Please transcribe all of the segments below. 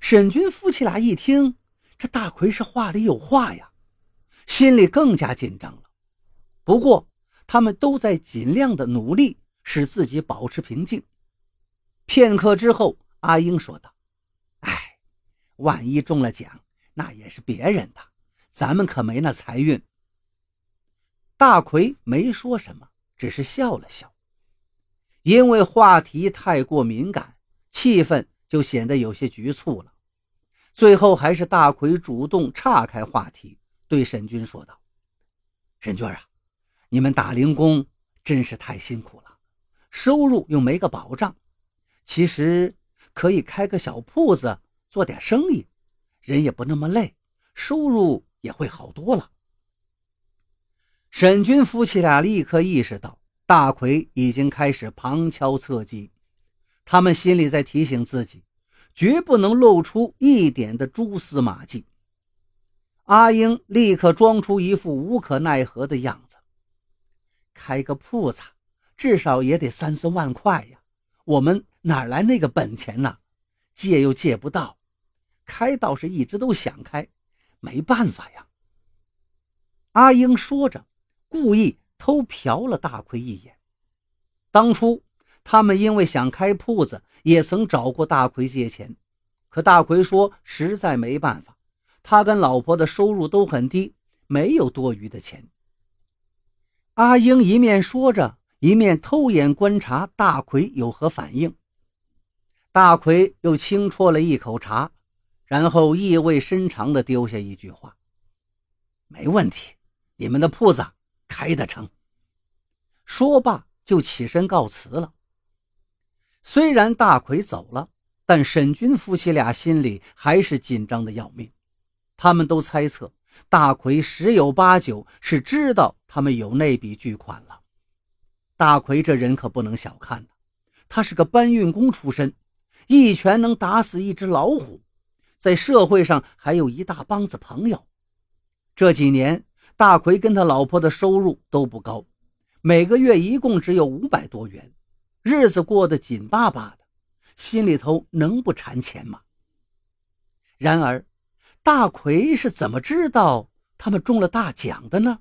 沈军夫妻俩一听，这大奎是话里有话呀，心里更加紧张了。不过，他们都在尽量的努力，使自己保持平静。片刻之后，阿英说道：“哎，万一中了奖，那也是别人的，咱们可没那财运。”大奎没说什么，只是笑了笑。因为话题太过敏感，气氛就显得有些局促了。最后还是大奎主动岔开话题，对沈军说道：“沈军啊，你们打零工真是太辛苦了，收入又没个保障。其实可以开个小铺子做点生意，人也不那么累，收入也会好多了。”沈军夫妻俩立刻意识到。大奎已经开始旁敲侧击，他们心里在提醒自己，绝不能露出一点的蛛丝马迹。阿英立刻装出一副无可奈何的样子：“开个铺子，至少也得三四万块呀，我们哪来那个本钱呢？借又借不到，开倒是一直都想开，没办法呀。”阿英说着，故意。偷瞟了大奎一眼。当初他们因为想开铺子，也曾找过大奎借钱，可大奎说实在没办法，他跟老婆的收入都很低，没有多余的钱。阿英一面说着，一面偷眼观察大奎有何反应。大奎又轻啜了一口茶，然后意味深长地丢下一句话：“没问题，你们的铺子。”开得成。说罢就起身告辞了。虽然大奎走了，但沈军夫妻俩心里还是紧张的要命。他们都猜测大奎十有八九是知道他们有那笔巨款了。大奎这人可不能小看，他是个搬运工出身，一拳能打死一只老虎，在社会上还有一大帮子朋友。这几年。大奎跟他老婆的收入都不高，每个月一共只有五百多元，日子过得紧巴巴的，心里头能不馋钱吗？然而，大奎是怎么知道他们中了大奖的呢？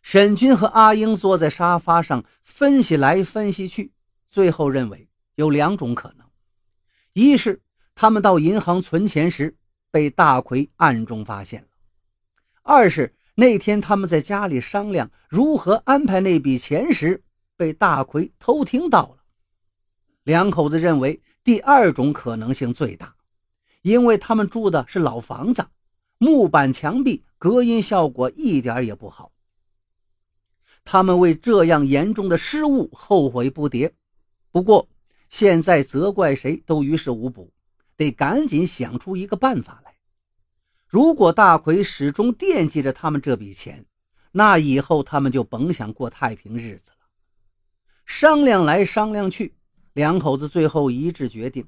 沈军和阿英坐在沙发上分析来分析去，最后认为有两种可能：一是他们到银行存钱时被大奎暗中发现了。二是那天他们在家里商量如何安排那笔钱时，被大奎偷听到了。两口子认为第二种可能性最大，因为他们住的是老房子，木板墙壁隔音效果一点也不好。他们为这样严重的失误后悔不迭，不过现在责怪谁都于事无补，得赶紧想出一个办法来。如果大奎始终惦记着他们这笔钱，那以后他们就甭想过太平日子了。商量来商量去，两口子最后一致决定，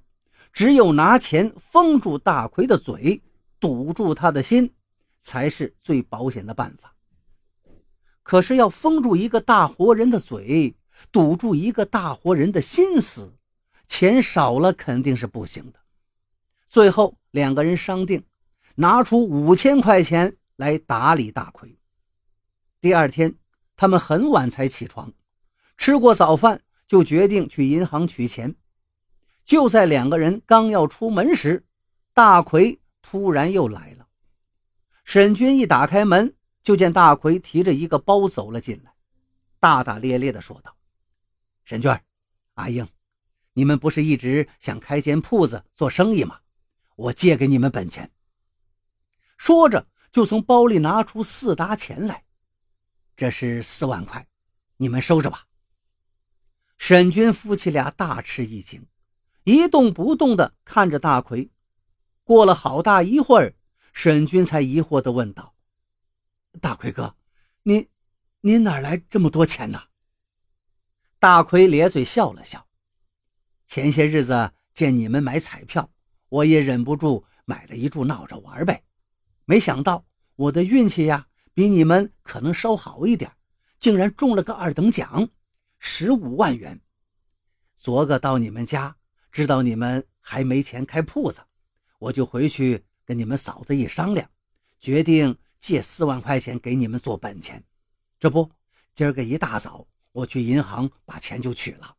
只有拿钱封住大奎的嘴，堵住他的心，才是最保险的办法。可是要封住一个大活人的嘴，堵住一个大活人的心思，钱少了肯定是不行的。最后两个人商定。拿出五千块钱来打理大奎。第二天，他们很晚才起床，吃过早饭就决定去银行取钱。就在两个人刚要出门时，大奎突然又来了。沈军一打开门，就见大奎提着一个包走了进来，大大咧咧地说道：“沈娟，阿英，你们不是一直想开间铺子做生意吗？我借给你们本钱。”说着，就从包里拿出四沓钱来，这是四万块，你们收着吧。沈军夫妻俩大吃一惊，一动不动地看着大奎。过了好大一会儿，沈军才疑惑地问道：“大奎哥，您，您哪来这么多钱呢？”大奎咧嘴笑了笑：“前些日子见你们买彩票，我也忍不住买了一注闹着玩呗。”没想到我的运气呀，比你们可能稍好一点，竟然中了个二等奖，十五万元。昨个到你们家，知道你们还没钱开铺子，我就回去跟你们嫂子一商量，决定借四万块钱给你们做本钱。这不，今儿个一大早，我去银行把钱就取了。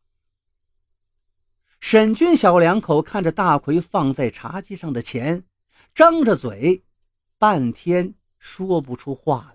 沈军小两口看着大奎放在茶几上的钱，张着嘴，半天说不出话来。